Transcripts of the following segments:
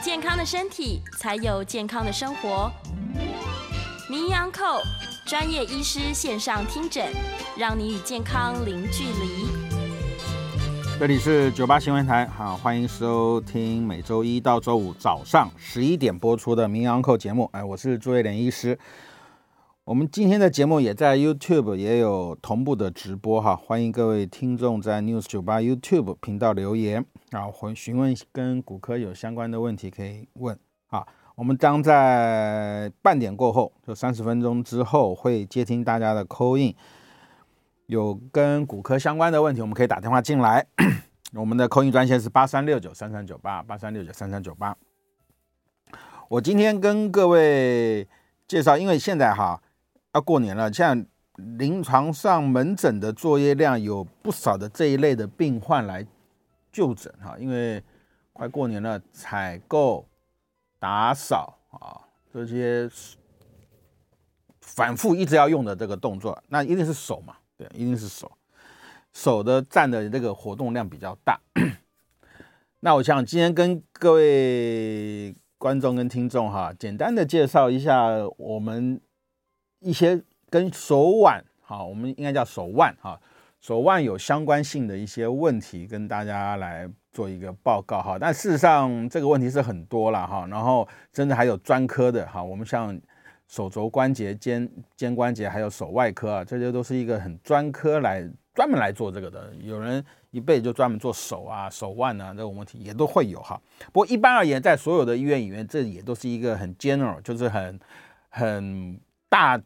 健康的身体，才有健康的生活。名医昂寇专业医师线上听诊，让你与健康零距离。这里是九八新闻台，好，欢迎收听每周一到周五早上十一点播出的名医昂寇节目。哎，我是朱叶莲医师。我们今天的节目也在 YouTube 也有同步的直播哈，欢迎各位听众在 News 九八 YouTube 频道留言然后，询询问跟骨科有相关的问题可以问啊。我们将在半点过后，就三十分钟之后会接听大家的 call in。有跟骨科相关的问题，我们可以打电话进来。我们的 call in 专线是八三六九三三九八八三六九三三九八。我今天跟各位介绍，因为现在哈要过年了，现在临床上门诊的作业量有不少的这一类的病患来就诊哈，因为快过年了，采购、打扫啊这些反复一直要用的这个动作，那一定是手嘛。对，一定是手，手的占的这个活动量比较大。那我想今天跟各位观众跟听众哈，简单的介绍一下我们一些跟手腕哈，我们应该叫手腕哈，手腕有相关性的一些问题，跟大家来做一个报告哈。但事实上这个问题是很多了哈，然后真的还有专科的哈，我们像。手肘关节、肩肩关节，还有手外科啊，这些都是一个很专科来专门来做这个的。有人一辈子就专门做手啊、手腕啊这种问题也都会有哈。不过一般而言，在所有的医院里面，这也都是一个很 general，就是很很大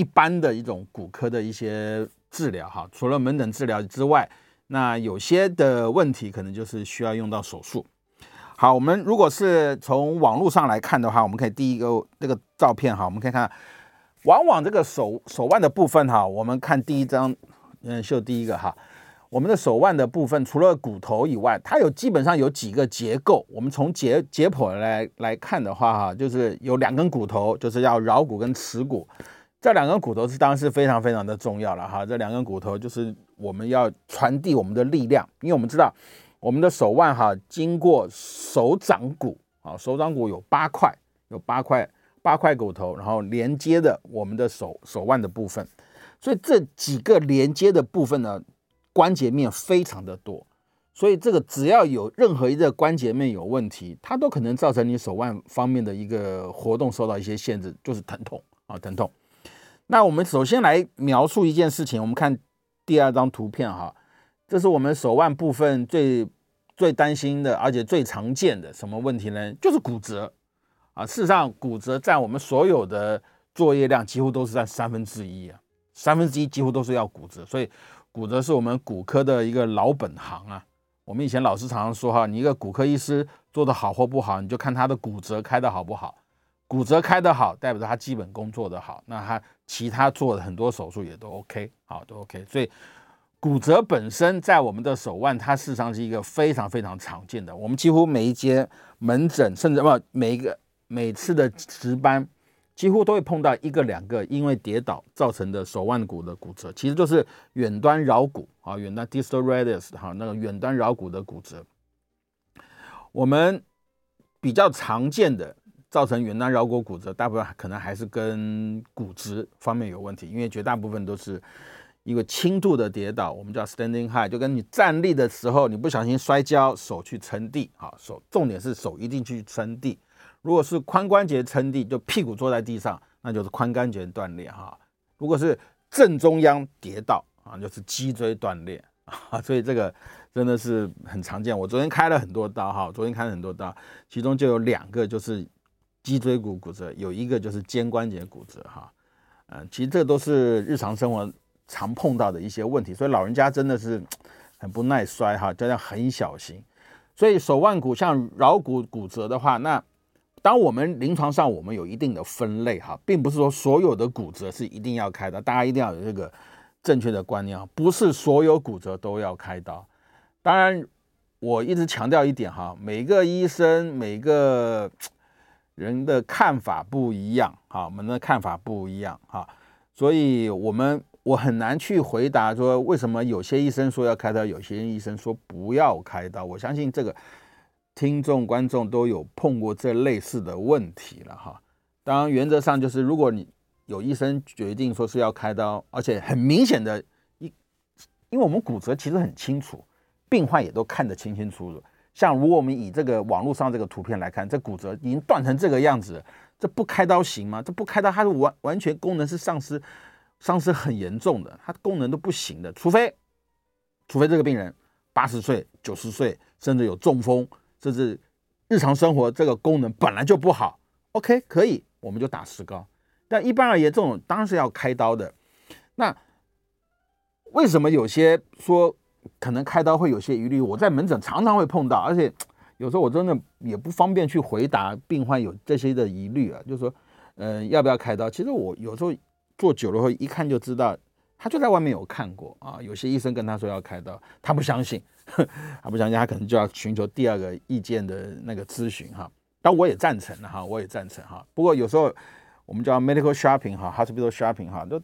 一般的一种骨科的一些治疗哈。除了门诊治疗之外，那有些的问题可能就是需要用到手术。好，我们如果是从网络上来看的话，我们可以第一个这个照片哈，我们可以看，往往这个手手腕的部分哈，我们看第一张，嗯，秀第一个哈，我们的手腕的部分除了骨头以外，它有基本上有几个结构。我们从解解剖来来看的话哈，就是有两根骨头，就是要桡骨跟尺骨，这两根骨头是当然是非常非常的重要了哈。这两根骨头就是我们要传递我们的力量，因为我们知道。我们的手腕哈，经过手掌骨啊，手掌骨有八块，有八块八块骨头，然后连接的我们的手手腕的部分，所以这几个连接的部分呢，关节面非常的多，所以这个只要有任何一个关节面有问题，它都可能造成你手腕方面的一个活动受到一些限制，就是疼痛啊，疼痛。那我们首先来描述一件事情，我们看第二张图片哈。这是我们手腕部分最最担心的，而且最常见的什么问题呢？就是骨折啊！事实上，骨折占我们所有的作业量几乎都是占三分之一啊，三分之一几乎都是要骨折，所以骨折是我们骨科的一个老本行啊。我们以前老师常常说哈，你一个骨科医师做得好或不好，你就看他的骨折开得好不好。骨折开得好，代表着他基本功做得好，那他其他做的很多手术也都 OK，好，都 OK，所以。骨折本身在我们的手腕，它事实上是一个非常非常常见的。我们几乎每一节门诊，甚至不每一个每次的值班，几乎都会碰到一个两个因为跌倒造成的手腕骨的骨折。其实就是远端桡骨啊，远端 distal radius 哈，那个远端桡骨的骨折。我们比较常见的造成远端橈骨骨折，大部分可能还是跟骨质方面有问题，因为绝大部分都是。一个轻度的跌倒，我们叫 standing high，就跟你站立的时候，你不小心摔跤，手去撑地，啊，手重点是手一定去撑地。如果是髋关节撑地，就屁股坐在地上，那就是髋关节断裂，哈。如果是正中央跌倒，啊，就是脊椎断裂，啊，所以这个真的是很常见。我昨天开了很多刀，哈，昨天开了很多刀，其中就有两个就是脊椎骨骨折，有一个就是肩关节骨折，哈，嗯，其实这都是日常生活。常碰到的一些问题，所以老人家真的是很不耐摔哈，真的很小心。所以手腕骨像桡骨骨折的话，那当我们临床上我们有一定的分类哈，并不是说所有的骨折是一定要开刀，大家一定要有这个正确的观念啊，不是所有骨折都要开刀。当然，我一直强调一点哈，每个医生每个人的看法不一样哈，我们的看法不一样哈，所以我们。我很难去回答说为什么有些医生说要开刀，有些医生说不要开刀。我相信这个听众观众都有碰过这类似的问题了哈。当然原则上就是，如果你有医生决定说是要开刀，而且很明显的，一因为我们骨折其实很清楚，病患也都看得清清楚楚。像如果我们以这个网络上这个图片来看，这骨折已经断成这个样子，这不开刀行吗？这不开刀，它是完完全功能是丧失。丧失很严重的，它功能都不行的，除非，除非这个病人八十岁、九十岁，甚至有中风，甚至日常生活这个功能本来就不好，OK，可以，我们就打石膏。但一般而言，这种当然是要开刀的。那为什么有些说可能开刀会有些疑虑？我在门诊常常会碰到，而且 有时候我真的也不方便去回答病患有这些的疑虑啊，就是说，嗯、要不要开刀？其实我有时候。做久了后，一看就知道，他就在外面有看过啊。有些医生跟他说要开刀，他不相信，他不相信，他可能就要寻求第二个意见的那个咨询哈。但我也赞成哈，我也赞成哈。不过有时候我们叫 medical shopping 哈，hospital shopping 哈，都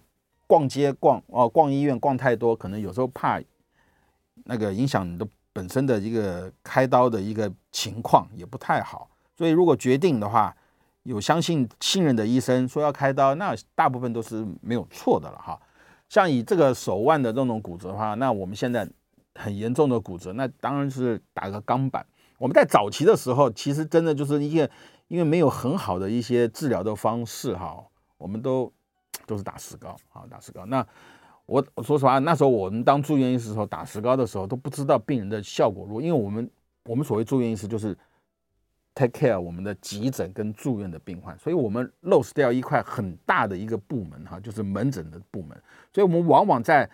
逛街逛哦，逛医院逛太多，可能有时候怕那个影响你的本身的一个开刀的一个情况也不太好。所以如果决定的话，有相信信任的医生说要开刀，那大部分都是没有错的了哈。像以这个手腕的这种骨折的话，那我们现在很严重的骨折，那当然是打个钢板。我们在早期的时候，其实真的就是一个因为没有很好的一些治疗的方式哈，我们都都是打石膏啊，打石膏。那我我说实话，那时候我们当住院医师的时候打石膏的时候都不知道病人的效果如何，因为我们我们所谓住院医师就是。take care 我们的急诊跟住院的病患，所以我们 lose 掉一块很大的一个部门哈，就是门诊的部门。所以我们往往在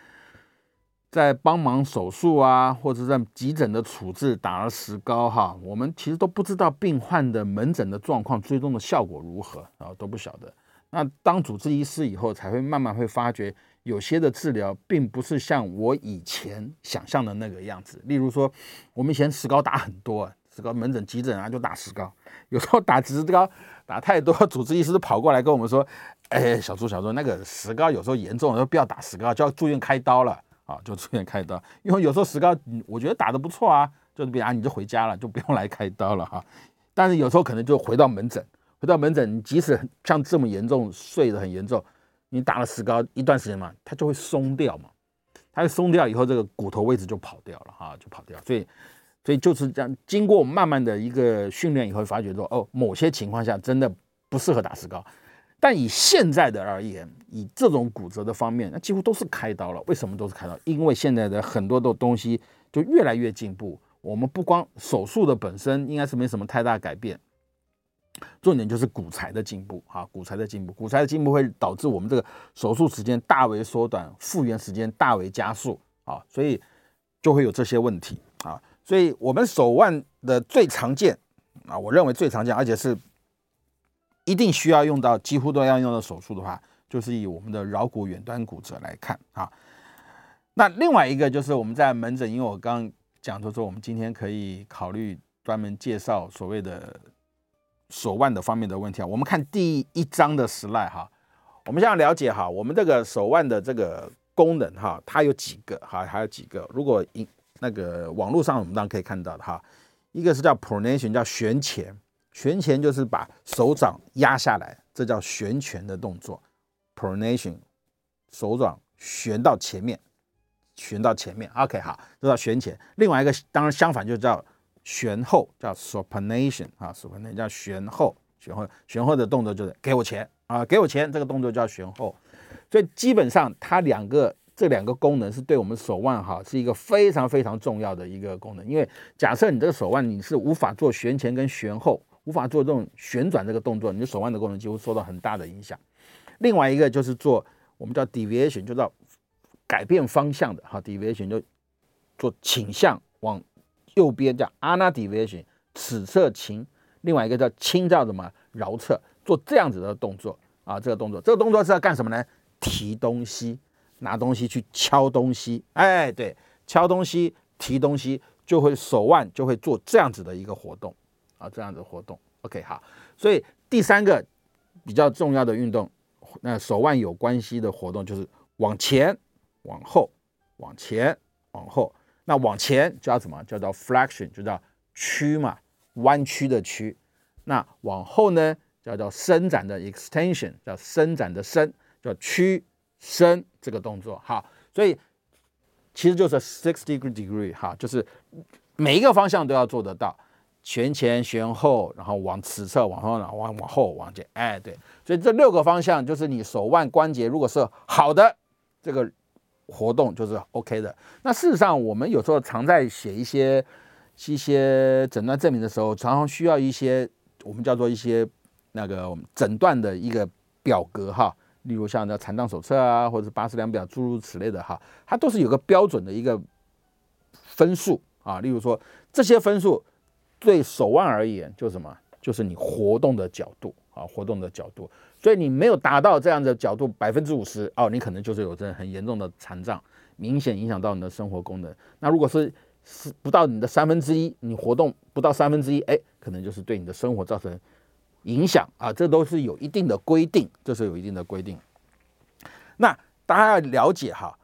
在帮忙手术啊，或者在急诊的处置打了石膏哈，我们其实都不知道病患的门诊的状况，追踪的效果如何啊，都不晓得。那当主治医师以后，才会慢慢会发觉，有些的治疗并不是像我以前想象的那个样子。例如说，我们以前石膏打很多。石膏门诊、急诊啊，就打石膏。有时候打石膏打太多，主治医师都跑过来跟我们说：“哎，小朱，小朱，那个石膏有时候严重，说不要打石膏，就要住院开刀了啊，就住院开刀。因为有时候石膏，我觉得打得不错啊，就是比啊，你就回家了，就不用来开刀了哈。但是有时候可能就回到门诊，回到门诊，即使像这么严重，碎得很严重，你打了石膏一段时间嘛，它就会松掉嘛，它会松掉以后，这个骨头位置就跑掉了哈，就跑掉，所以。所以就是这样，经过慢慢的一个训练以后，发觉说，哦，某些情况下真的不适合打石膏。但以现在的而言，以这种骨折的方面，那几乎都是开刀了。为什么都是开刀？因为现在的很多的东西就越来越进步。我们不光手术的本身应该是没什么太大改变，重点就是骨材的进步啊，骨材的进步，骨材的进步会导致我们这个手术时间大为缩短，复原时间大为加速啊，所以就会有这些问题啊。所以，我们手腕的最常见啊，我认为最常见，而且是一定需要用到，几乎都要用到手术的话，就是以我们的桡骨远端骨折来看啊。那另外一个就是我们在门诊，因为我刚刚讲说说，我们今天可以考虑专门介绍所谓的手腕的方面的问题啊。我们看第一章的 slide 哈，我们现在了解哈，我们这个手腕的这个功能哈，它有几个哈，还有几个，如果一。那个网络上我们当然可以看到的哈，一个是叫 pronation，叫旋前，旋前就是把手掌压下来，这叫旋前的动作，pronation，手掌旋到前面，旋到前面，OK 好，这叫旋前。另外一个当然相反就叫旋后，叫 supination 啊，supination 叫旋后，旋后，旋后的动作就是给我钱啊，给我钱，这个动作叫旋后。所以基本上它两个。这两个功能是对我们手腕哈是一个非常非常重要的一个功能，因为假设你这个手腕你是无法做旋前跟旋后，无法做这种旋转这个动作，你的手腕的功能几乎受到很大的影响。另外一个就是做我们叫 deviation，就叫改变方向的哈，deviation 就做倾向往右边叫 ana deviation，此侧倾；另外一个叫倾叫什么桡侧，做这样子的动作啊，这个动作，这个动作是要干什么呢？提东西，拿东西去敲东西，哎，对，敲东西，提东西，就会手腕就会做这样子的一个活动啊，这样子活动。OK，好，所以第三个比较重要的运动，那手腕有关系的活动就是往前、往后、往前、往后。那往前叫什么？叫做 flexion，就叫屈嘛，弯曲的屈。那往后呢，叫做伸展的 extension，叫伸展的伸，叫屈伸这个动作。好，所以其实就是 sixty degree，哈，就是每一个方向都要做得到。旋前旋后，然后往此侧往后，然后往往后往前，哎，对，所以这六个方向就是你手腕关节如果是好的，这个活动就是 OK 的。那事实上，我们有时候常在写一些一些诊断证明的时候，常常需要一些我们叫做一些那个诊断的一个表格哈，例如像那残障手册啊，或者是巴氏量表诸如此类的哈，它都是有个标准的一个分数啊，例如说这些分数。对手腕而言，就是什么？就是你活动的角度啊，活动的角度。所以你没有达到这样的角度百分之五十哦，你可能就是有这很严重的残障，明显影响到你的生活功能。那如果是是不到你的三分之一，你活动不到三分之一，哎，可能就是对你的生活造成影响啊。这都是有一定的规定，这是有一定的规定。那大家要了解哈，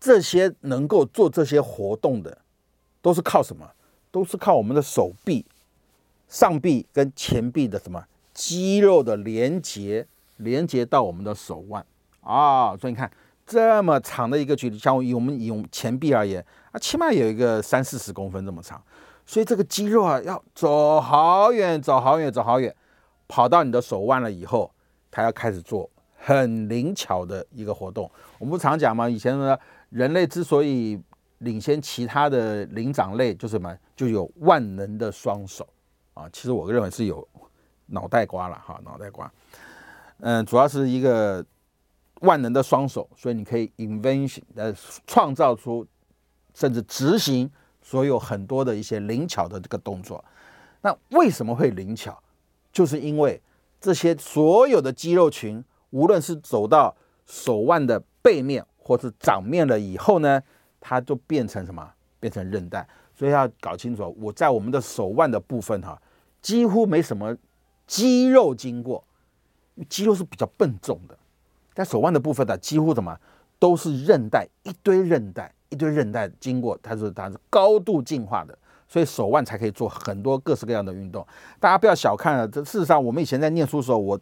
这些能够做这些活动的，都是靠什么？都是靠我们的手臂、上臂跟前臂的什么肌肉的连接，连接到我们的手腕啊。所以你看这么长的一个距离，像以我们以前臂而言啊，起码有一个三四十公分这么长。所以这个肌肉啊，要走好远，走好远，走好远，跑到你的手腕了以后，它要开始做很灵巧的一个活动。我们不常讲嘛？以前呢，人类之所以领先其他的灵长类就是什么？就有万能的双手啊！其实我认为是有脑袋瓜了哈，脑袋瓜。嗯，主要是一个万能的双手，所以你可以 invention 呃创造出甚至执行所有很多的一些灵巧的这个动作。那为什么会灵巧？就是因为这些所有的肌肉群，无论是走到手腕的背面或是掌面了以后呢，它就变成什么？变成韧带，所以要搞清楚。我在我们的手腕的部分哈，几乎没什么肌肉经过，肌肉是比较笨重的。在手腕的部分呢，几乎什么都是韧带，一堆韧带，一堆韧带经过，它是它是高度进化的，所以手腕才可以做很多各式各样的运动。大家不要小看了，这事实上我们以前在念书的时候，我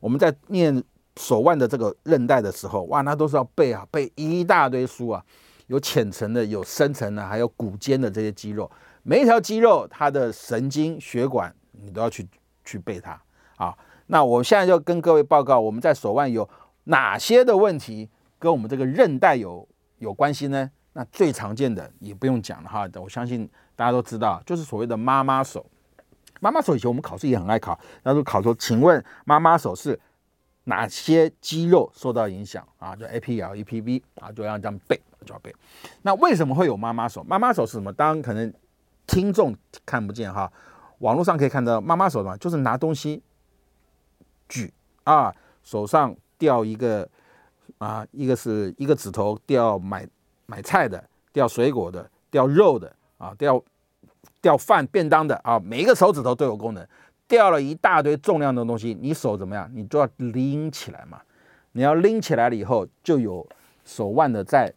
我们在念手腕的这个韧带的时候，哇，那都是要背啊，背一大堆书啊。有浅层的，有深层的，还有骨尖的这些肌肉，每一条肌肉它的神经血管你都要去去背它啊。那我现在就跟各位报告，我们在手腕有哪些的问题跟我们这个韧带有有关系呢？那最常见的也不用讲了哈，我相信大家都知道，就是所谓的妈妈手。妈妈手以前我们考试也很爱考，那时候考说，请问妈妈手是哪些肌肉受到影响啊？就 A P L、E P V 啊，就要这样背。就要背，那为什么会有妈妈手？妈妈手是什么？当然可能听众看不见哈，网络上可以看到妈妈手嘛，就是拿东西举啊，手上吊一个啊，一个是一个指头吊买买菜的，吊水果的，吊肉的啊，吊吊饭便当的啊，每一个手指头都有功能，吊了一大堆重量的东西，你手怎么样？你都要拎起来嘛，你要拎起来了以后，就有手腕的在。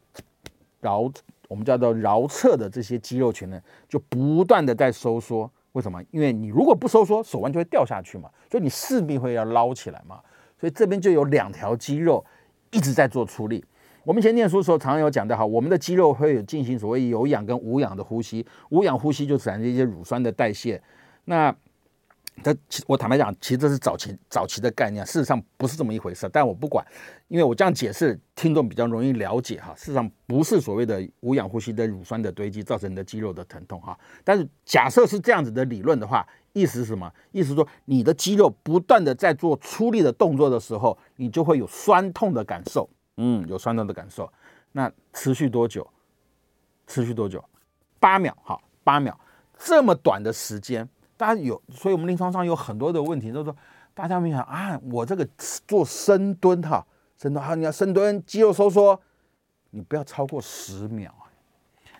桡，我们叫做桡侧的这些肌肉群呢，就不断的在收缩。为什么？因为你如果不收缩，手腕就会掉下去嘛，所以你势必会要捞起来嘛。所以这边就有两条肌肉一直在做出力。我们以前念书的时候，常常有讲到哈，我们的肌肉会有进行所谓有氧跟无氧的呼吸。无氧呼吸就产生一些乳酸的代谢。那这其我坦白讲，其实这是早期早期的概念，事实上不是这么一回事。但我不管，因为我这样解释，听众比较容易了解哈。事实上不是所谓的无氧呼吸的乳酸的堆积造成你的肌肉的疼痛哈。但是假设是这样子的理论的话，意思是什么？意思说你的肌肉不断的在做出力的动作的时候，你就会有酸痛的感受嗯，有酸痛的感受。那持续多久？持续多久？八秒，好，八秒，这么短的时间，大家有，所以我们临床上有很多的问题，都说大家没想啊，我这个做深蹲哈，深蹲哈，你要深蹲，肌肉收缩，你不要超过十秒，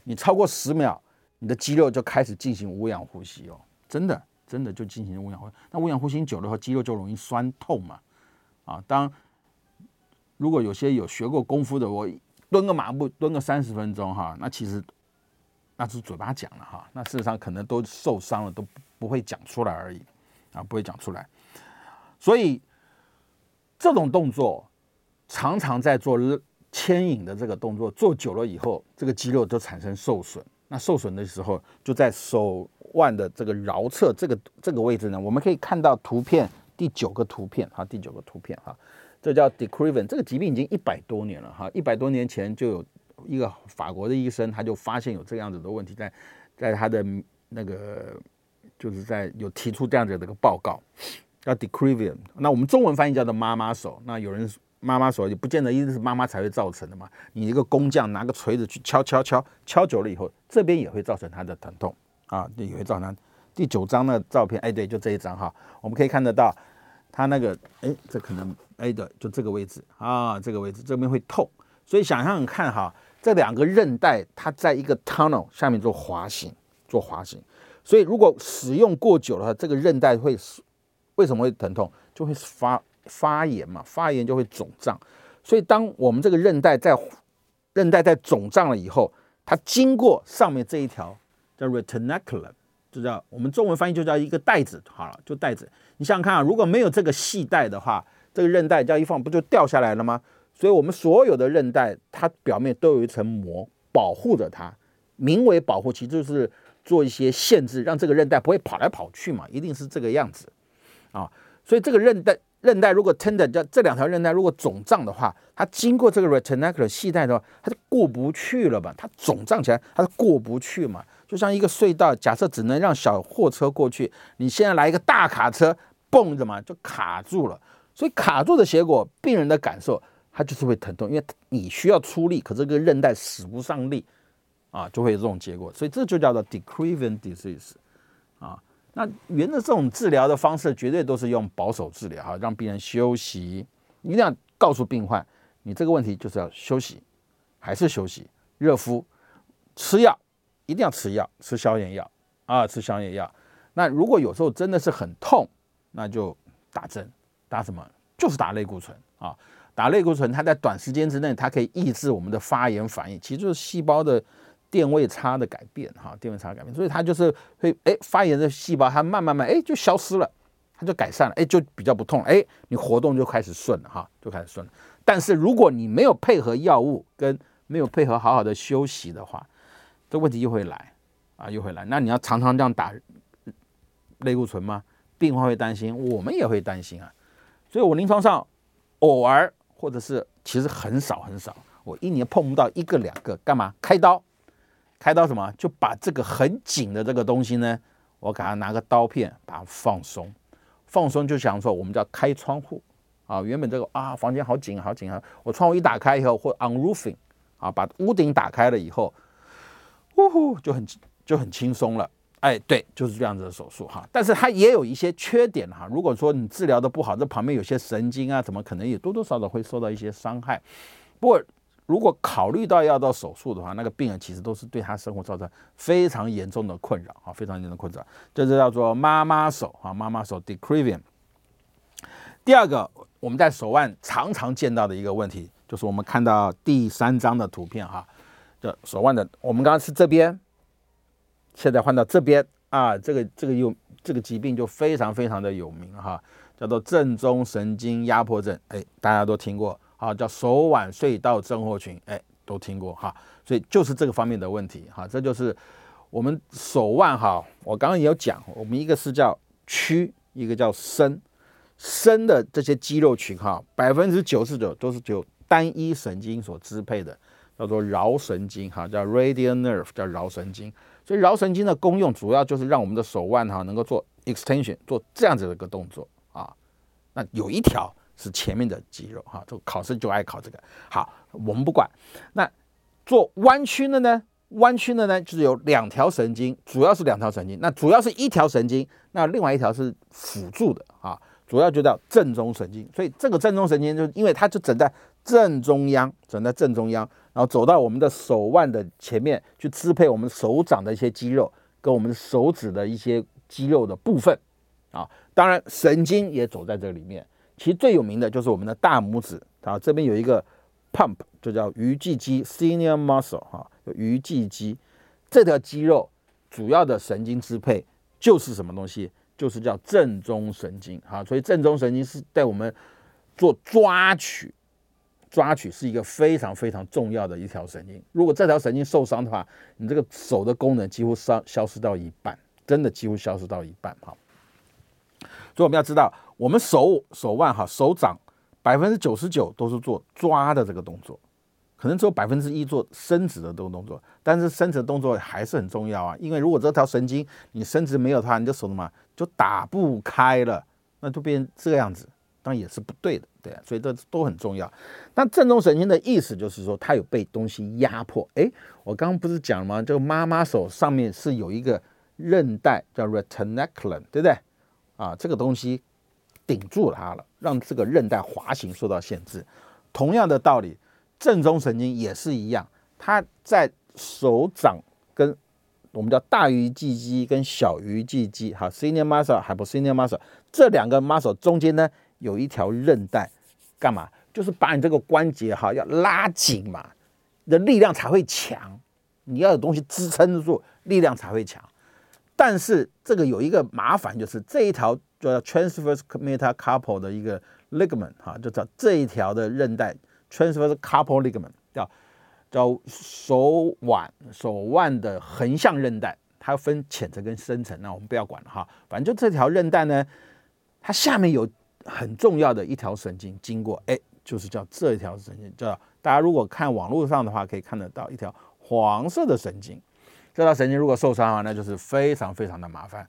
你超过十秒，你的肌肉就开始进行无氧呼吸哦，真的，真的就进行无氧呼吸，那无氧呼吸久了后，肌肉就容易酸痛嘛，啊，当如果有些有学过功夫的，我蹲个马步，蹲个三十分钟哈，那其实。那是嘴巴讲了哈，那事实上可能都受伤了，都不会讲出来而已，啊，不会讲出来。所以这种动作常常在做牵引的这个动作，做久了以后，这个肌肉就产生受损。那受损的时候，就在手腕的这个桡侧这个这个位置呢，我们可以看到图片第九个图片哈，第九个图片哈，这叫 de Quervain，这个疾病已经一百多年了哈，一百多年前就有。一个法国的医生，他就发现有这样子的问题，在在他的那个就是在有提出这样子的一个报告，叫 de Quervain。那我们中文翻译叫做妈妈手。那有人妈妈手也不见得一定是妈妈才会造成的嘛。你一个工匠拿个锤子去敲敲敲敲久了以后，这边也会造成他的疼痛啊，也会造成。第九张的照片，哎，对，就这一张哈，我们可以看得到他那个，哎，这可能哎对，就这个位置啊，这个位置这边会痛，所以想想看哈。这两个韧带，它在一个 tunnel 下面做滑行，做滑行，所以如果使用过久的话，这个韧带会为什么会疼痛？就会发发炎嘛，发炎就会肿胀。所以当我们这个韧带在韧带在肿胀了以后，它经过上面这一条叫 retinaculum，就叫我们中文翻译就叫一个带子，好了，就带子。你想想看啊，如果没有这个系带的话，这个韧带这样一放，不就掉下来了吗？所以，我们所有的韧带，它表面都有一层膜保护着它，名为保护，其实就是做一些限制，让这个韧带不会跑来跑去嘛，一定是这个样子啊。所以，这个韧带韧带如果 tendon 叫这两条韧带如果肿胀的话，它经过这个 retinacular 系带的话，它就过不去了吧？它肿胀起来，它就过不去嘛。就像一个隧道，假设只能让小货车过去，你现在来一个大卡车，蹦着嘛，就卡住了。所以卡住的结果，病人的感受。他就是会疼痛，因为你需要出力，可这个韧带使不上力，啊，就会有这种结果。所以这就叫做 decreven disease，啊，那原来这种治疗的方式绝对都是用保守治疗，哈，让病人休息。一定要告诉病患，你这个问题就是要休息，还是休息，热敷，吃药，一定要吃药，吃消炎药，啊，吃消炎药。那如果有时候真的是很痛，那就打针，打什么？就是打类固醇啊。打类固醇，它在短时间之内，它可以抑制我们的发炎反应，其实就是细胞的电位差的改变，哈，电位差的改变，所以它就是会，哎，发炎的细胞它慢慢慢，哎，就消失了，它就改善了，哎，就比较不痛，哎，你活动就开始顺了，哈，就开始顺了。但是如果你没有配合药物跟没有配合好好的休息的话，这问题又会来，啊，又会来。那你要常常这样打类固醇吗？病患会担心，我们也会担心啊。所以我临床上偶尔。或者是其实很少很少，我一年碰不到一个两个，干嘛开刀？开刀什么？就把这个很紧的这个东西呢，我给他拿个刀片把它放松，放松就想说我们叫开窗户啊，原本这个啊房间好紧好紧啊，我窗户一打开以后或 unroofing 啊，把屋顶打开了以后，呜呼就很就很轻松了。哎，对，就是这样子的手术哈，但是它也有一些缺点哈。如果说你治疗的不好，这旁边有些神经啊，怎么可能也多多少少会受到一些伤害。不过，如果考虑到要到手术的话，那个病人其实都是对他生活造成非常严重的困扰啊，非常严重的困扰。这就叫做妈妈手啊，妈妈手 de Quervain。第二个，我们在手腕常常见到的一个问题，就是我们看到第三张的图片哈，这手腕的，我们刚刚是这边。现在换到这边啊，这个这个有这个疾病就非常非常的有名哈，叫做正中神经压迫症，哎，大家都听过啊，叫手腕隧道症候群，哎，都听过哈，所以就是这个方面的问题哈，这就是我们手腕哈，我刚刚也有讲，我们一个是叫屈，一个叫伸，伸的这些肌肉群哈，百分之九十九都是由单一神经所支配的，叫做桡神经哈，叫 radial nerve，叫桡神经。所以桡神经的功用主要就是让我们的手腕哈能够做 extension，做这样子的一个动作啊。那有一条是前面的肌肉哈。这个考试就爱考这个。好，我们不管。那做弯曲的呢？弯曲的呢，就是有两条神经，主要是两条神经。那主要是一条神经，那另外一条是辅助的啊。主要就叫正中神经。所以这个正中神经，就因为它就整在正中央，整在正中央，然后走到我们的手腕的前面去支配我们手掌的一些肌肉，跟我们手指的一些肌肉的部分啊。当然，神经也走在这里面。其实最有名的就是我们的大拇指啊，这边有一个 pump，就叫鱼际肌 （senior muscle） 哈。鱼际肌这条肌肉主要的神经支配就是什么东西？就是叫正中神经。哈，所以正中神经是带我们做抓取，抓取是一个非常非常重要的一条神经。如果这条神经受伤的话，你这个手的功能几乎消消失到一半，真的几乎消失到一半。哈，所以我们要知道，我们手手腕哈手掌百分之九十九都是做抓的这个动作。可能只有百分之一做伸直的这个动作，但是伸直的动作还是很重要啊。因为如果这条神经你伸直没有它，你的手嘛就打不开了，那就变这样子，当然也是不对的，对。所以这都很重要。那正中神经的意思就是说，它有被东西压迫。诶，我刚刚不是讲了吗？这个妈妈手上面是有一个韧带叫 retinaculum，对不对？啊，这个东西顶住它了，让这个韧带滑行受到限制。同样的道理。正中神经也是一样，它在手掌跟我们叫大鱼际肌跟小鱼际肌，哈，senior muscle 还不 senior muscle，这两个 muscle 中间呢有一条韧带，干嘛？就是把你这个关节哈要拉紧嘛，你的力量才会强，你要有东西支撑住，力量才会强。但是这个有一个麻烦，就是这一条叫 transverse metacarpal 的一个 ligament 哈，就叫这一条的韧带。Transverse carpal ligament 叫叫手腕手腕的横向韧带，它分浅层跟深层，那我们不要管了哈。反正就这条韧带呢，它下面有很重要的一条神经经过，哎，就是叫这一条神经，叫大家如果看网络上的话，可以看得到一条黄色的神经。这条神经如果受伤的话，那就是非常非常的麻烦。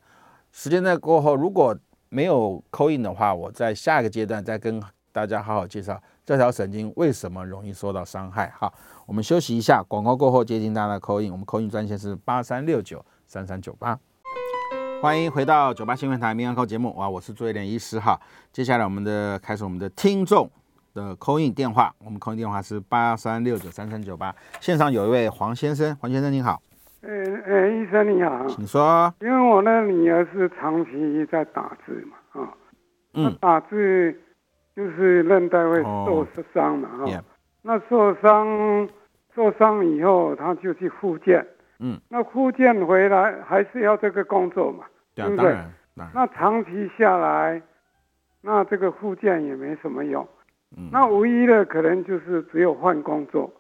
时间在过后，如果没有扣印的话，我在下一个阶段再跟大家好好介绍。这条神经为什么容易受到伤害？好，我们休息一下，广告过后接听大家的 call in。我们扣印专线是八三六九三三九八。欢迎回到九八新闻台民安扣节目，哇，我是朱一莲医师哈。接下来我们的开始我们的听众的扣印电话，我们扣印电话是八三六九三三九八。线上有一位黄先生，黄先生您好。呃呃，医生你好，请说。因为我的女儿是长期在打字嘛，啊，嗯，打字。就是韧带会受伤嘛，哈、oh, yeah.，那受伤受伤以后，他就去复健，嗯，那复健回来还是要这个工作嘛，对不对？那长期下来，那这个复健也没什么用，嗯，那唯一的可能就是只有换工作。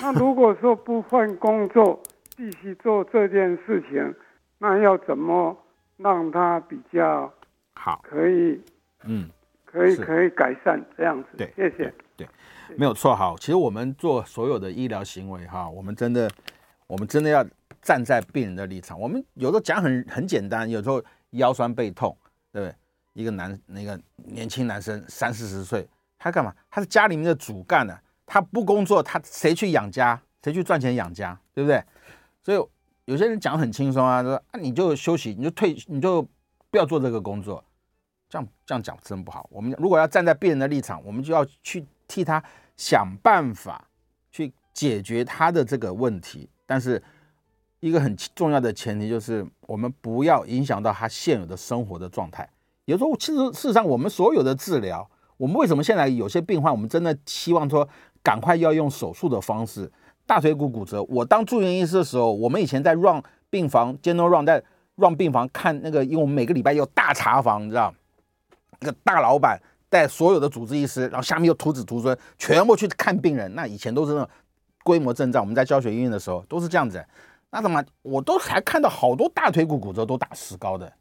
那如果说不换工作，继续做这件事情，那要怎么让他比较好？可以，嗯。可以可以改善这样子，对，谢谢，对，对，没有错，好，其实我们做所有的医疗行为哈，我们真的，我们真的要站在病人的立场。我们有时候讲很很简单，有时候腰酸背痛，对不对？一个男那个年轻男生三四十岁，他干嘛？他是家里面的主干呢，他不工作，他谁去养家？谁去赚钱养家？对不对？所以有些人讲很轻松啊，说啊你就休息，你就退，你就不要做这个工作。这样这样讲真不好。我们如果要站在病人的立场，我们就要去替他想办法去解决他的这个问题。但是一个很重要的前提就是，我们不要影响到他现有的生活的状态。有时候，其实事实上，我们所有的治疗，我们为什么现在有些病患，我们真的希望说赶快要用手术的方式？大腿骨骨折，我当住院医师的时候，我们以前在 run 病房，general run 在 run 病房看那个，因为我们每个礼拜有大查房，你知道。一个大老板带所有的主治医师，然后下面又徒子徒孙，全部去看病人。那以前都是那种规模阵仗，我们在教学医院的时候都是这样子。那怎么我都还看到好多大腿骨骨折都打石膏的，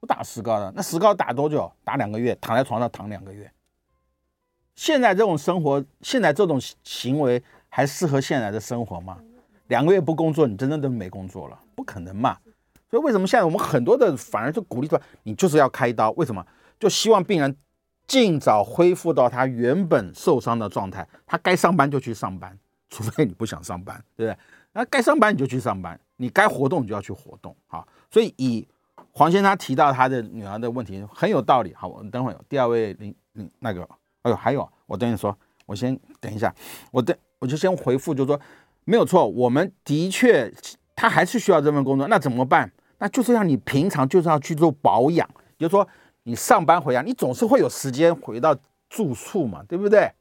都打石膏的。那石膏打多久？打两个月，躺在床上躺两个月。现在这种生活，现在这种行为还适合现在的生活吗？两个月不工作，你真的都没工作了？不可能嘛。所以为什么现在我们很多的反而就鼓励说，你就是要开刀？为什么？就希望病人尽早恢复到他原本受伤的状态。他该上班就去上班，除非你不想上班，对不对？那该上班你就去上班，你该活动你就要去活动。好，所以以黄先生他提到他的女儿的问题很有道理。好，我们等会儿第二位林林那个，哎呦，还有我等你说，我先等一下，我等我就先回复，就是说没有错，我们的确他还是需要这份工作，那怎么办？那就是让你平常就是要去做保养，就是说你上班回来，你总是会有时间回到住处嘛，对不对？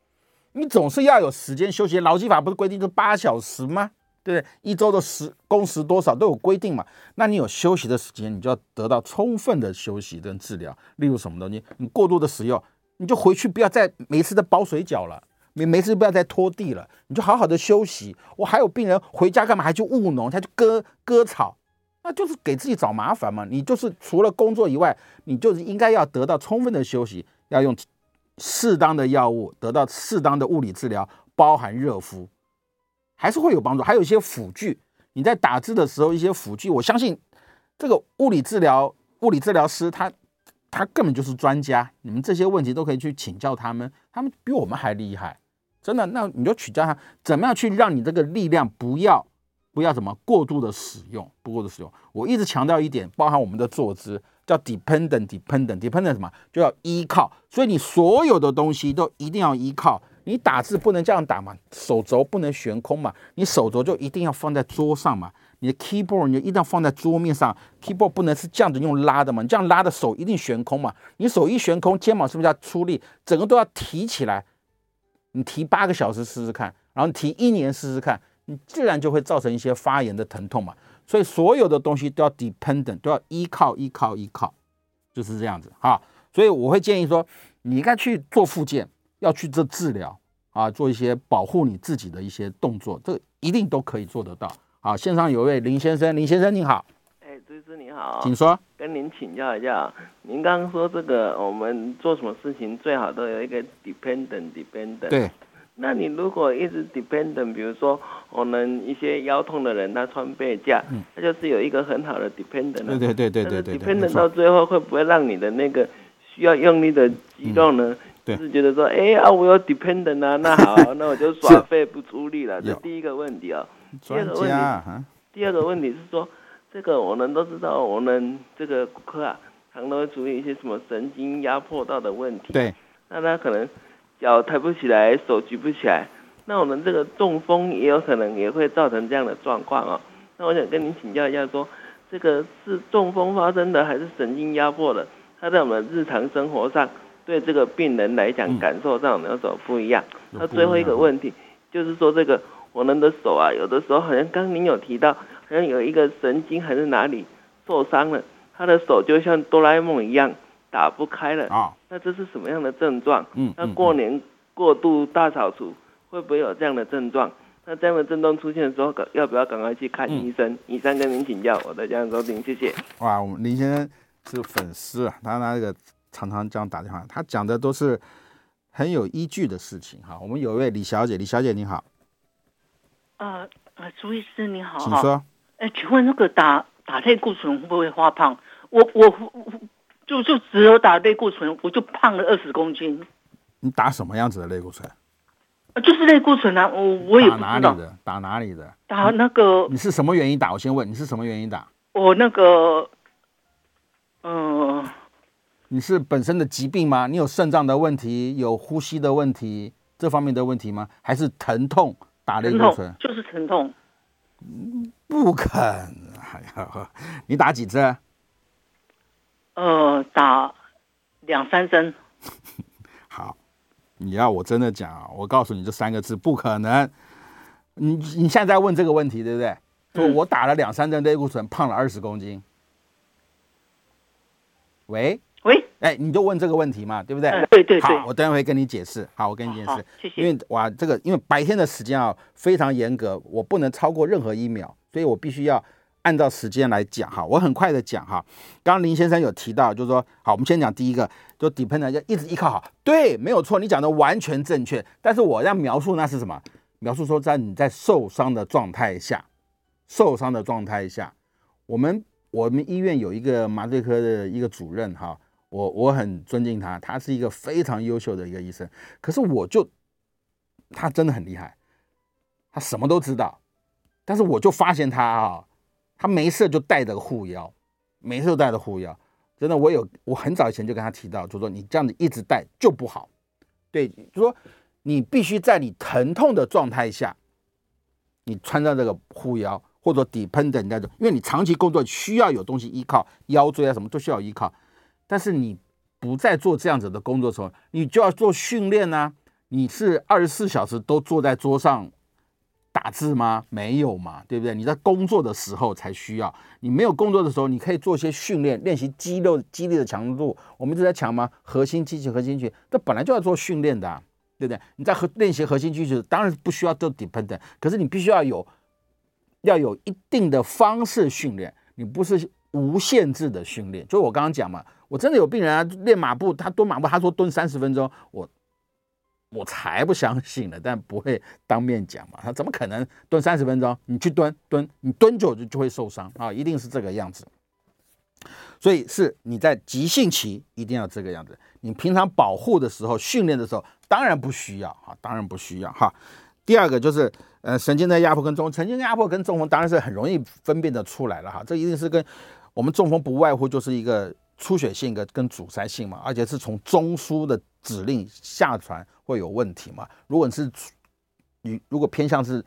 你总是要有时间休息。劳基法不是规定是八小时吗？对不对？一周的时工时多少都有规定嘛。那你有休息的时间，你就要得到充分的休息跟治疗。例如什么东西，你过度的使用，你就回去不要再每次的包水饺了，你没事不要再拖地了，你就好好的休息。我还有病人回家干嘛？还去务农，他去割割草。那就是给自己找麻烦嘛！你就是除了工作以外，你就是应该要得到充分的休息，要用适当的药物，得到适当的物理治疗，包含热敷，还是会有帮助。还有一些辅具，你在打字的时候，一些辅具，我相信这个物理治疗、物理治疗师他他根本就是专家，你们这些问题都可以去请教他们，他们比我们还厉害，真的。那你就请教他，怎么样去让你这个力量不要。不要什么过度的使用，不过度使用。我一直强调一点，包含我们的坐姿叫 dependent，dependent，dependent 什么？就要依靠。所以你所有的东西都一定要依靠。你打字不能这样打嘛，手肘不能悬空嘛，你手肘就一定要放在桌上嘛。你的 keyboard 你就一定要放在桌面上，keyboard 不能是这样子用拉的嘛，你这样拉的手一定悬空嘛。你手一悬空，肩膀是不是要出力？整个都要提起来。你提八个小时试试看，然后你提一年试试看。你自然就会造成一些发炎的疼痛嘛，所以所有的东西都要 dependent，都要依靠依靠依靠，就是这样子哈。所以我会建议说，你应该去做复健，要去做治疗啊，做一些保护你自己的一些动作，这一定都可以做得到。好，线上有位林先生，林先生您好，哎，朱医师你好，请说，跟您请教一下，您刚刚说这个我们做什么事情最好都有一个 dependent dependent，对。那你如果一直 dependent，比如说我们一些腰痛的人，他穿背架，嗯，他就是有一个很好的 dependent。对对对对对对。dependent 到最后会不会让你的那个需要用力的肌肉呢？对。就是觉得说，哎啊，我有 dependent 啊，那好，那我就耍废不出力了。这第一个问题啊。第二个问题。第二个问题是说，这个我们都知道，我们这个骨科啊，常常会处理一些什么神经压迫到的问题。对。那他可能。脚抬不起来，手举不起来，那我们这个中风也有可能也会造成这样的状况哦。那我想跟您请教一下说，说这个是中风发生的，还是神经压迫的？它在我们日常生活上，对这个病人来讲，感受上有什么不一样？嗯、那最后一个问题就是说，这个我们的手啊，有的时候好像刚刚您有提到，好像有一个神经还是哪里受伤了，他的手就像哆啦 A 梦一样。打不开了啊！那这是什么样的症状？嗯，那过年过度大扫除会不会有这样的症状？那这样的症状出现的时候，要不要赶快去看医生？以上跟您请教，我的家人收听，谢谢。哇，我们林先生是粉丝啊，他那个常常这样打电话，他讲的都是很有依据的事情哈。我们有一位李小姐，李小姐你好。呃呃，朱医师你好，请说。哎，请问那个打打类固醇会不会发胖？我我。就就只有打类固醇，我就胖了二十公斤。你打什么样子的类固醇？就是类固醇啊，我我也不知道。打哪里的？打哪里的？打那个。你是什么原因打？我先问你是什么原因打？我那个，嗯、呃。你是本身的疾病吗？你有肾脏的问题，有呼吸的问题，这方面的问题吗？还是疼痛打类固醇？就是疼痛。不肯，哎呀，你打几针？呃，打两三针。好，你要我真的讲啊，我告诉你这三个字不可能。你你现在在问这个问题，对不对？说我打了两三针类固醇，胖了二十公斤。喂喂，哎，你就问这个问题嘛，对不对？嗯、对对对。好，我等会跟你解释。好，我跟你解释。谢谢。因为哇，这个因为白天的时间啊非常严格，我不能超过任何一秒，所以我必须要。按照时间来讲哈，我很快的讲哈。刚刚林先生有提到，就是说，好，我们先讲第一个，就 dependent 要一直依靠好，对，没有错，你讲的完全正确。但是我要描述那是什么？描述说在你在受伤的状态下，受伤的状态下，我们我们医院有一个麻醉科的一个主任哈，我我很尊敬他，他是一个非常优秀的一个医生。可是我就他真的很厉害，他什么都知道。但是我就发现他啊，他没事就带着护腰，没事就带着护腰。真的，我有我很早以前就跟他提到，就说你这样子一直带就不好。对，就说你必须在你疼痛的状态下，你穿上这个护腰或者 dependent 那种，因为你长期工作需要有东西依靠，腰椎啊什么都需要依靠。但是你不再做这样子的工作的时候，你就要做训练呢。你是二十四小时都坐在桌上打字吗？没有嘛，对不对？你在工作的时候才需要。你没有工作的时候，你可以做一些训练，练习肌肉肌力的强度。我们一直在讲嘛，核心肌群、核心肌群，这本来就要做训练的啊，对不对？你在和练习核心肌群，当然不需要做 dependent，可是你必须要有要有一定的方式训练，你不是无限制的训练。就我刚刚讲嘛，我真的有病人啊，练马步，他蹲马步，他说蹲三十分钟，我。我才不相信呢，但不会当面讲嘛。他怎么可能蹲三十分钟？你去蹲蹲，你蹲久就就会受伤啊，一定是这个样子。所以是你在急性期一定要这个样子。你平常保护的时候、训练的时候，当然不需要哈，当然不需要哈。第二个就是呃，神经的压迫跟中神经压迫跟中风当然是很容易分辨得出来了哈。这一定是跟我们中风不外乎就是一个出血性跟跟阻塞性嘛，而且是从中枢的指令下传。会有问题嘛？如果你是你如果偏向是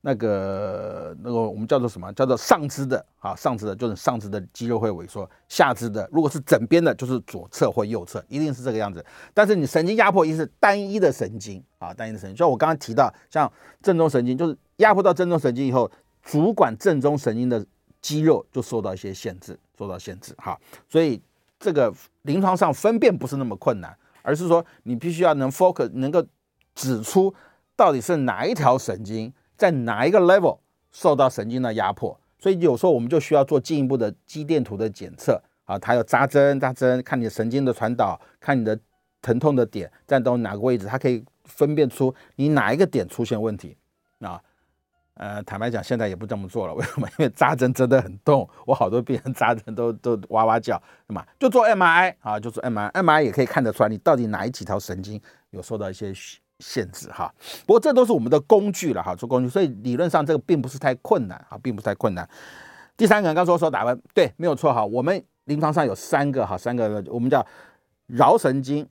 那个那个我们叫做什么叫做上肢的啊，上肢的就是上肢的肌肉会萎缩，下肢的如果是枕边的，就是左侧或右侧，一定是这个样子。但是你神经压迫一定是单一的神经啊，单一的神经。就我刚刚提到，像正中神经，就是压迫到正中神经以后，主管正中神经的肌肉就受到一些限制，受到限制哈。所以这个临床上分辨不是那么困难。而是说，你必须要能 focus，能够指出到底是哪一条神经在哪一个 level 受到神经的压迫，所以有时候我们就需要做进一步的肌电图的检测啊，它要扎针扎针，看你的神经的传导，看你的疼痛的点在到哪个位置，它可以分辨出你哪一个点出现问题啊。呃，坦白讲，现在也不这么做了。为什么？因为扎针真的很痛，我好多病人扎针都都哇哇叫，对吗？就做 MRI 啊，就做 MRI，MRI 也可以看得出来你到底哪一几条神经有受到一些限制哈。不过这都是我们的工具了哈，做工具，所以理论上这个并不是太困难啊，并不是太困难。第三个人，刚说说打弯，对，没有错哈。我们临床上有三个哈，三个我们叫桡神经，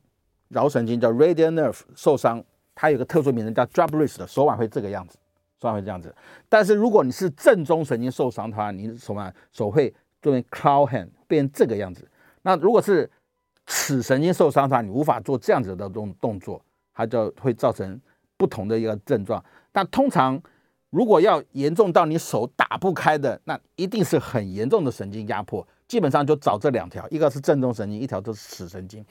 桡神经叫 radial nerve 受伤，它有个特殊名称叫 drop wrist 的手腕会这个样子。手会这样子，但是如果你是正中神经受伤的话，你手腕手会作为 cloud hand 变成这个样子。那如果是尺神经受伤的话，你无法做这样子的动动作，它就会造成不同的一个症状。但通常如果要严重到你手打不开的，那一定是很严重的神经压迫。基本上就找这两条，一个是正中神经，一条就是尺神经。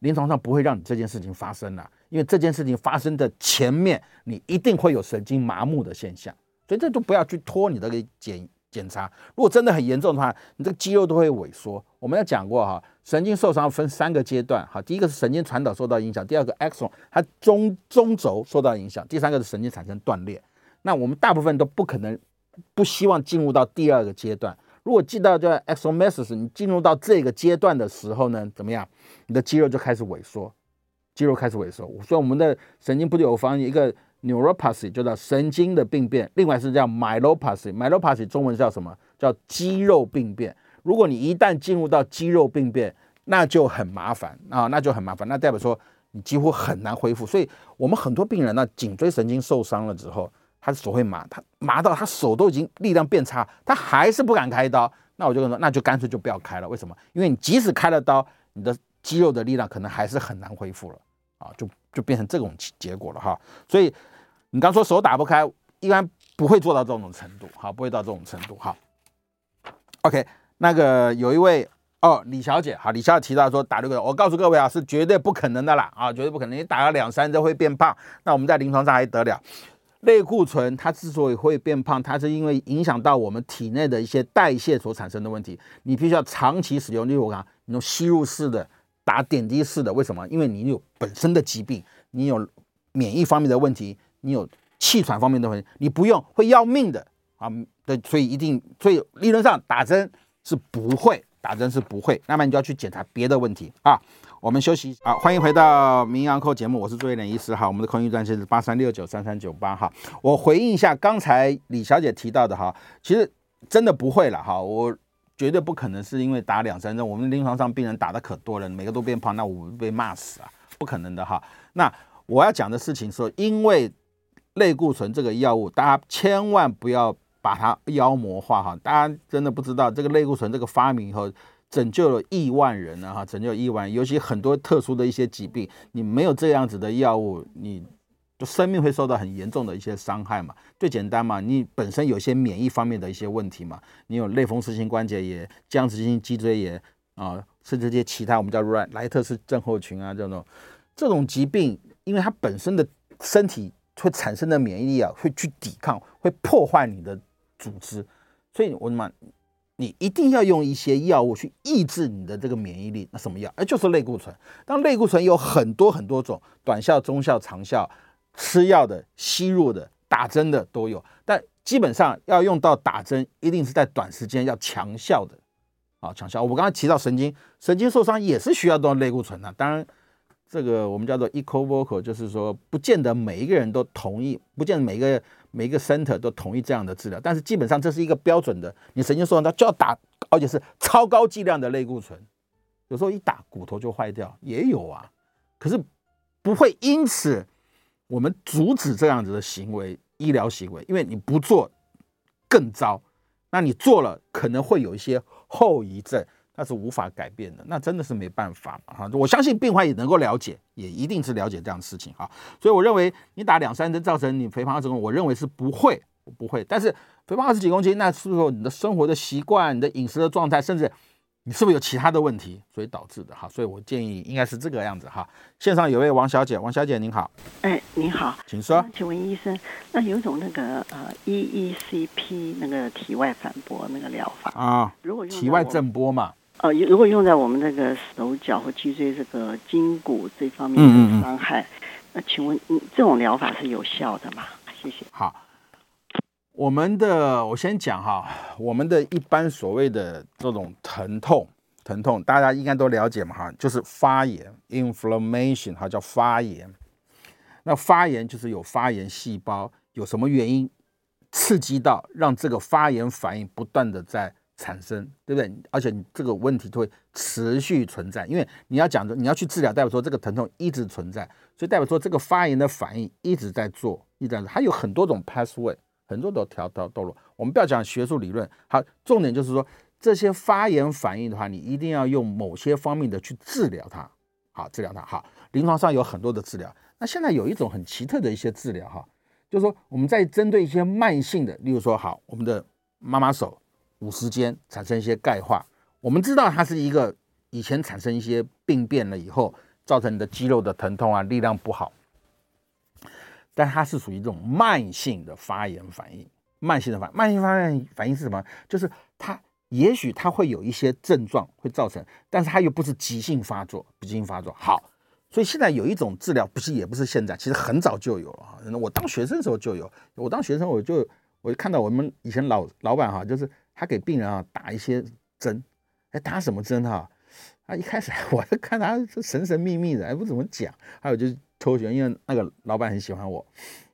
临床上不会让你这件事情发生了，因为这件事情发生的前面，你一定会有神经麻木的现象，所以这就不要去拖你的检检查。如果真的很严重的话，你这个肌肉都会萎缩。我们要讲过哈，神经受伤分三个阶段哈，第一个是神经传导受到影响，第二个 axon 它中中轴受到影响，第三个是神经产生断裂。那我们大部分都不可能不希望进入到第二个阶段。如果记到叫 axomesis，你进入到这个阶段的时候呢，怎么样？你的肌肉就开始萎缩，肌肉开始萎缩。所以我们的神经不就有方一个 neuropathy，就叫神经的病变；另外是叫 myelopathy，myelopathy 中文叫什么？叫肌肉病变。如果你一旦进入到肌肉病变，那就很麻烦啊，那就很麻烦，那代表说你几乎很难恢复。所以我们很多病人呢，颈椎神经受伤了之后。他的手会麻，他麻到他手都已经力量变差，他还是不敢开刀。那我就跟他说，那就干脆就不要开了。为什么？因为你即使开了刀，你的肌肉的力量可能还是很难恢复了啊，就就变成这种结果了哈。所以你刚说手打不开，一般不会做到这种程度，好，不会到这种程度哈。OK，那个有一位哦，李小姐，好，李小姐提到说打这个，我告诉各位啊，是绝对不可能的啦啊，绝对不可能，你打了两三针会变胖，那我们在临床上还得了。类固醇它之所以会变胖，它是因为影响到我们体内的一些代谢所产生的问题。你必须要长期使用，例如我讲，你用吸入式的、打点滴式的，为什么？因为你有本身的疾病，你有免疫方面的问题，你有气喘方面的问题，你不用会要命的啊。对，所以一定，所以理论上打针是不会打针是不会，那么你就要去检查别的问题啊。我们休息啊，欢迎回到名医堂节目，我是朱威廉医师哈。我们的空运专线是八三六九三三九八哈。我回应一下刚才李小姐提到的哈，其实真的不会了哈，我绝对不可能是因为打两三针，我们临床上病人打的可多了，每个都变胖，那我们被骂死啊，不可能的哈。那我要讲的事情是，因为类固醇这个药物，大家千万不要。把它妖魔化哈，大家真的不知道这个类固醇这个发明以后，拯救了亿万人呢哈，拯救亿万，尤其很多特殊的一些疾病，你没有这样子的药物，你就生命会受到很严重的一些伤害嘛。最简单嘛，你本身有些免疫方面的一些问题嘛，你有类风湿性关节炎、僵直性脊椎炎啊，甚至一些其他我们叫莱莱特氏症候群啊这种这种疾病，因为它本身的身体会产生的免疫力啊，会去抵抗，会破坏你的。组织，所以我们你一定要用一些药物去抑制你的这个免疫力。那什么药？哎，就是类固醇。当类固醇有很多很多种，短效、中效、长效，吃药的、吸入的、打针的都有。但基本上要用到打针，一定是在短时间要强效的啊，强效。我刚才提到神经，神经受伤也是需要用类固醇的。当然，这个我们叫做 equivocal，就是说不见得每一个人都同意，不见得每一个。每一个 center 都同意这样的治疗，但是基本上这是一个标准的。你神经受伤，它就要打，而且是超高剂量的类固醇。有时候一打骨头就坏掉，也有啊。可是不会因此我们阻止这样子的行为，医疗行为，因为你不做更糟，那你做了可能会有一些后遗症。那是无法改变的，那真的是没办法哈。我相信病患也能够了解，也一定是了解这样的事情哈。所以我认为你打两三针造成你肥胖二十公斤，我认为是不会，不会。但是肥胖二十几公斤，那是不是你的生活的习惯、你的饮食的状态，甚至你是不是有其他的问题，所以导致的哈？所以我建议应该是这个样子哈。线上有位王小姐，王小姐您好，哎，您好，请说。请问医生，那有种那个呃 EECP 那个体外反波那个疗法啊？如果用体外震波嘛？呃，如果用在我们那个手脚或脊椎这个筋骨这方面的伤害，那、嗯嗯、请问，嗯，这种疗法是有效的吗？谢谢。好，我们的我先讲哈，我们的一般所谓的这种疼痛，疼痛大家应该都了解嘛哈，就是发炎 （inflammation） 哈，叫发炎。那发炎就是有发炎细胞，有什么原因刺激到让这个发炎反应不断的在。产生对不对？而且你这个问题就会持续存在，因为你要讲的你要去治疗，代表说这个疼痛一直存在，所以代表说这个发炎的反应一直在做，一直在做。还有很多种 pathway，很多都条条道路。我们不要讲学术理论，好，重点就是说这些发炎反应的话，你一定要用某些方面的去治疗它，好，治疗它。好，临床上有很多的治疗。那现在有一种很奇特的一些治疗哈，就是说我们在针对一些慢性的，例如说好，我们的妈妈手。五十肩产生一些钙化，我们知道它是一个以前产生一些病变了以后，造成你的肌肉的疼痛啊，力量不好。但它是属于这种慢性的发炎反应，慢性的反慢性发炎反应是什么？就是它也许它会有一些症状会造成，但是它又不是急性发作，不急性发作。好，所以现在有一种治疗，不是也不是现在，其实很早就有了哈。我当学生的时候就有，我当学生我就我就看到我们以前老老板哈，就是。他给病人啊打一些针，哎，打什么针哈？啊，一开始 我就看他神神秘秘的，还，不怎么讲。还有就是抽血，因为那个老板很喜欢我，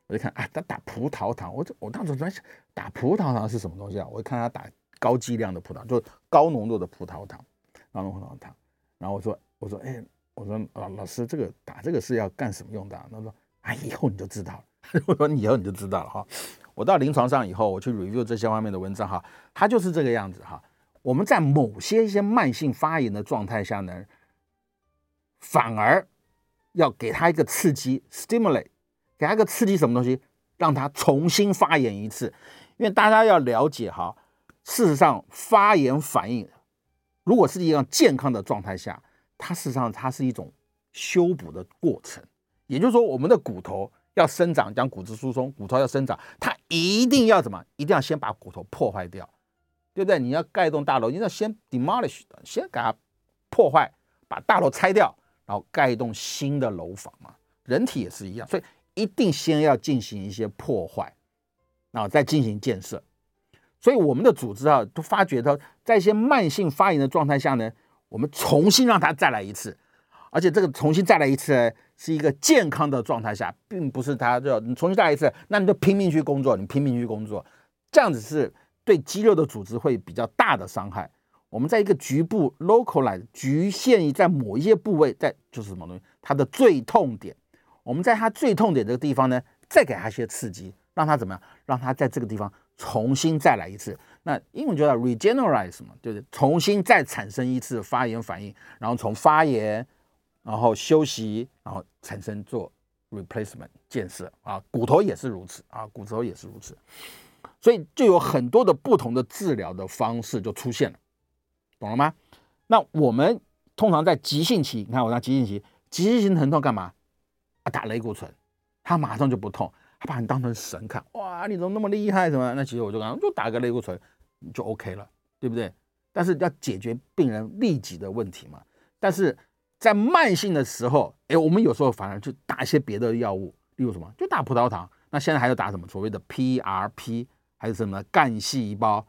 我就看啊，他打葡萄糖，我就我当时在想，打葡萄糖是什么东西啊？我就看他打高剂量的葡萄，就高浓度的葡萄糖，高浓度葡萄糖。然后我说，我说，哎，我说啊，老师，这个打这个是要干什么用的？他说，啊，以后你就知道了。我说，以后你就知道了哈。我到临床上以后，我去 review 这些方面的文章哈，它就是这个样子哈。我们在某些一些慢性发炎的状态下呢，反而要给他一个刺激，stimulate，给他一个刺激什么东西，让他重新发炎一次。因为大家要了解哈，事实上发炎反应如果是一个健康的状态下，它事实上它是一种修补的过程，也就是说我们的骨头。要生长，讲骨质疏松，骨头要生长，它一定要怎么？一定要先把骨头破坏掉，对不对？你要盖一栋大楼，你要先 demolish，先给它破坏，把大楼拆掉，然后盖一栋新的楼房嘛。人体也是一样，所以一定先要进行一些破坏，然后再进行建设。所以我们的组织啊，都发觉到在一些慢性发炎的状态下呢，我们重新让它再来一次，而且这个重新再来一次呢，是一个健康的状态下，并不是它就你重新再来一次，那你就拼命去工作，你拼命去工作，这样子是对肌肉的组织会比较大的伤害。我们在一个局部 localize 局限于在某一些部位，在就是什么东西，它的最痛点，我们在它最痛点这个地方呢，再给它一些刺激，让它怎么样？让它在这个地方重新再来一次。那英文就叫 regenerate 嘛，就是重新再产生一次发炎反应，然后从发炎，然后休息，然后产生做 replacement 建设啊，骨头也是如此啊，骨头也是如此，所以就有很多的不同的治疗的方式就出现了。懂了吗？那我们通常在急性期，你看我讲急性期，急性期疼痛干嘛？啊，打类固醇，他马上就不痛，他把你当成神看，哇，你怎么那么厉害？什么？那其实我就刚，就打个类固醇就 OK 了，对不对？但是要解决病人立即的问题嘛。但是在慢性的时候，哎，我们有时候反而就打一些别的药物，例如什么，就打葡萄糖。那现在还有打什么？所谓的 PRP，还有什么干细胞？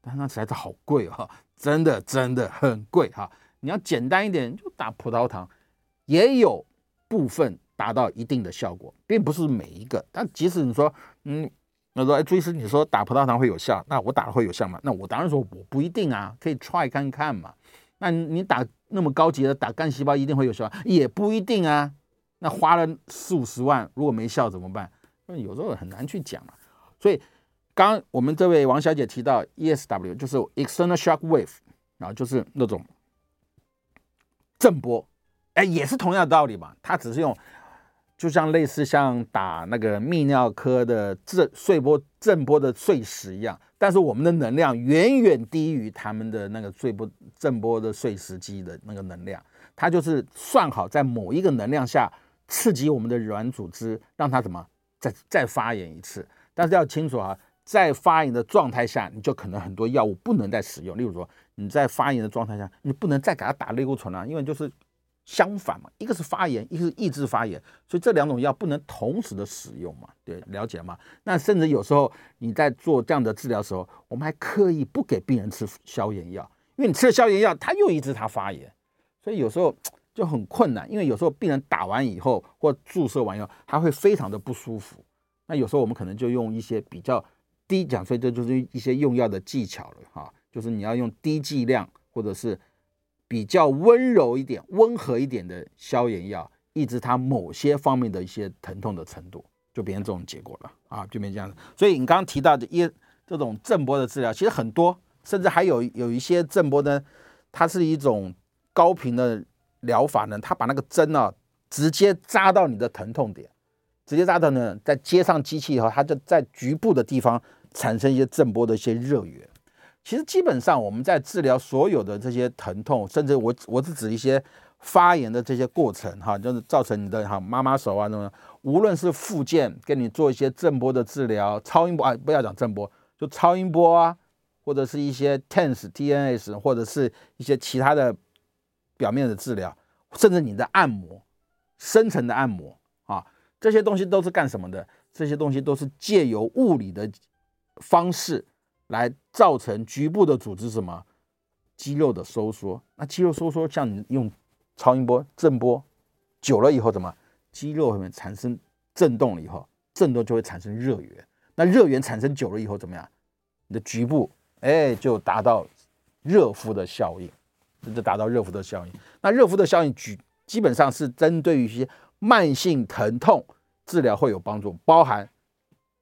但那实在是好贵哈。真的真的很贵哈！你要简单一点，就打葡萄糖，也有部分达到一定的效果，并不是每一个。但即使你说，嗯，他说，哎，朱医师，你说打葡萄糖会有效，那我打了会有效吗？那我当然说我不一定啊，可以 try 看看嘛。那你打那么高级的打干细胞一定会有效，也不一定啊。那花了四五十万，如果没效怎么办？那有时候很难去讲嘛。所以。刚我们这位王小姐提到 ESW，就是 external shock wave，然后就是那种震波，哎，也是同样的道理嘛。它只是用，就像类似像打那个泌尿科的震碎波震波的碎石一样，但是我们的能量远远低于他们的那个碎波震波的碎石机的那个能量。它就是算好在某一个能量下刺激我们的软组织，让它怎么再再发炎一次。但是要清楚啊。在发炎的状态下，你就可能很多药物不能再使用。例如说，你在发炎的状态下，你不能再给他打类固醇了，因为就是相反嘛，一个是发炎，一个是抑制发炎，所以这两种药不能同时的使用嘛。对，了解吗？那甚至有时候你在做这样的治疗的时候，我们还刻意不给病人吃消炎药，因为你吃了消炎药，它又抑制它发炎，所以有时候就很困难。因为有时候病人打完以后或注射完以后，他会非常的不舒服。那有时候我们可能就用一些比较。低讲，所以这就是一些用药的技巧了哈，就是你要用低剂量或者是比较温柔一点、温和一点的消炎药，抑制它某些方面的一些疼痛的程度，就变成这种结果了啊，就变成这样子。所以你刚刚提到的一这种震波的治疗，其实很多，甚至还有有一些震波呢，它是一种高频的疗法呢，它把那个针呢、啊、直接扎到你的疼痛点，直接扎到呢，在接上机器以后，它就在局部的地方。产生一些震波的一些热源，其实基本上我们在治疗所有的这些疼痛，甚至我我是指一些发炎的这些过程哈，就是造成你的哈妈妈手啊那种，无论是附件，给你做一些震波的治疗，超音波啊，不要讲震波，就超音波啊，或者是一些 TENS、TNS，或者是一些其他的表面的治疗，甚至你的按摩，深层的按摩啊，这些东西都是干什么的？这些东西都是借由物理的。方式来造成局部的组织什么肌肉的收缩，那肌肉收缩像你用超音波震波久了以后，怎么肌肉里面产生震动了以后，震动就会产生热源，那热源产生久了以后怎么样？你的局部哎就达到热敷的效应，就达到热敷的效应。那热敷的效应举基本上是针对于一些慢性疼痛治疗会有帮助，包含。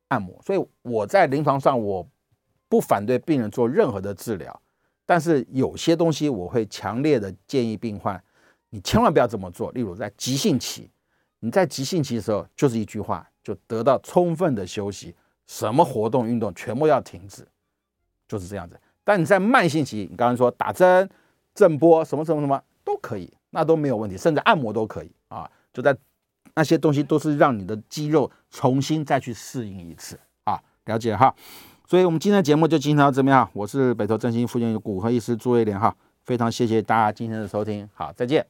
按摩，所以我在临床上我不反对病人做任何的治疗，但是有些东西我会强烈的建议病患，你千万不要这么做。例如在急性期，你在急性期的时候，就是一句话，就得到充分的休息，什么活动运动全部要停止，就是这样子。但你在慢性期，你刚刚说打针、震波什么什么什么都可以，那都没有问题，甚至按摩都可以啊，就在。那些东西都是让你的肌肉重新再去适应一次啊，了解哈。所以，我们今天的节目就进行到这边哈。我是北投振兴附近骨科医师朱威廉哈，非常谢谢大家今天的收听，好，再见。